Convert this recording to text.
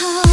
how